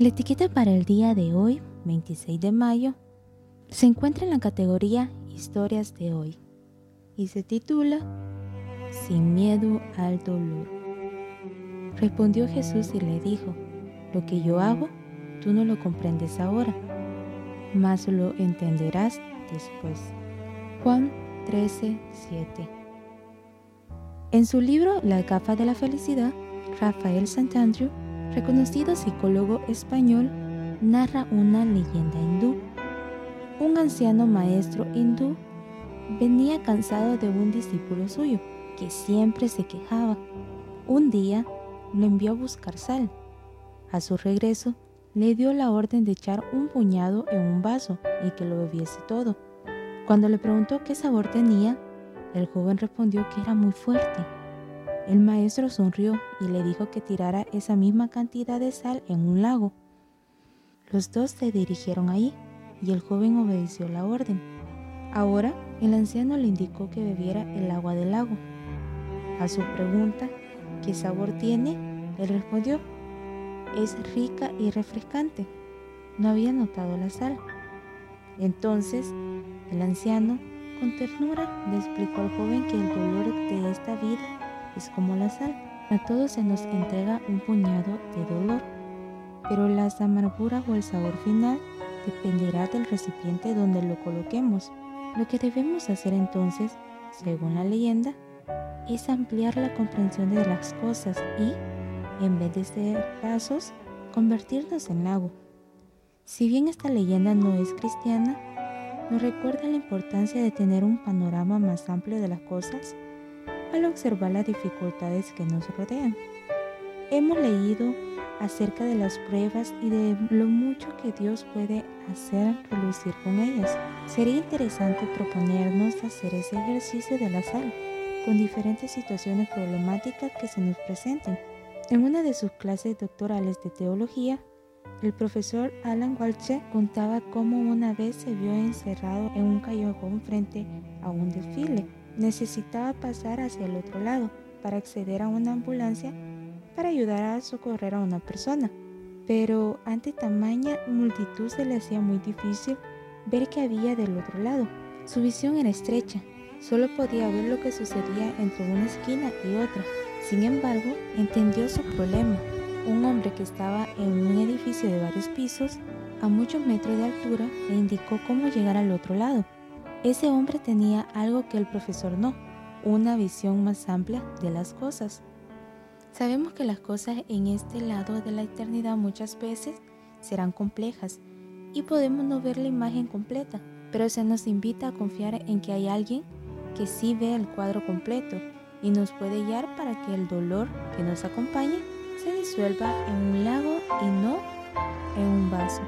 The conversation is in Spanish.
La etiqueta para el día de hoy, 26 de mayo, se encuentra en la categoría Historias de hoy y se titula Sin miedo al dolor. Respondió Jesús y le dijo, lo que yo hago, tú no lo comprendes ahora, mas lo entenderás después. Juan 13, 7. En su libro La gafa de la felicidad, Rafael Santandrew reconocido psicólogo español, narra una leyenda hindú. Un anciano maestro hindú venía cansado de un discípulo suyo que siempre se quejaba. Un día lo envió a buscar sal. A su regreso, le dio la orden de echar un puñado en un vaso y que lo bebiese todo. Cuando le preguntó qué sabor tenía, el joven respondió que era muy fuerte. El maestro sonrió y le dijo que tirara esa misma cantidad de sal en un lago. Los dos se dirigieron ahí y el joven obedeció la orden. Ahora el anciano le indicó que bebiera el agua del lago. A su pregunta, ¿qué sabor tiene? Él respondió, es rica y refrescante. No había notado la sal. Entonces, el anciano, con ternura, le explicó al joven que el dolor de esta vida es como la sal. A todos se nos entrega un puñado de dolor, pero la amargura o el sabor final dependerá del recipiente donde lo coloquemos. Lo que debemos hacer entonces, según la leyenda, es ampliar la comprensión de las cosas y, en vez de ser vasos, convertirnos en lago. Si bien esta leyenda no es cristiana, nos recuerda la importancia de tener un panorama más amplio de las cosas al observar las dificultades que nos rodean. Hemos leído acerca de las pruebas y de lo mucho que Dios puede hacer relucir con ellas. Sería interesante proponernos hacer ese ejercicio de la sal con diferentes situaciones problemáticas que se nos presenten. En una de sus clases doctorales de teología, el profesor Alan Walsh contaba cómo una vez se vio encerrado en un callejón frente a un desfile necesitaba pasar hacia el otro lado para acceder a una ambulancia para ayudar a socorrer a una persona. Pero ante tamaña multitud se le hacía muy difícil ver qué había del otro lado. Su visión era estrecha, solo podía ver lo que sucedía entre una esquina y otra. Sin embargo, entendió su problema. Un hombre que estaba en un edificio de varios pisos, a muchos metros de altura, le indicó cómo llegar al otro lado. Ese hombre tenía algo que el profesor no, una visión más amplia de las cosas. Sabemos que las cosas en este lado de la eternidad muchas veces serán complejas y podemos no ver la imagen completa, pero se nos invita a confiar en que hay alguien que sí ve el cuadro completo y nos puede guiar para que el dolor que nos acompaña se disuelva en un lago y no en un vaso.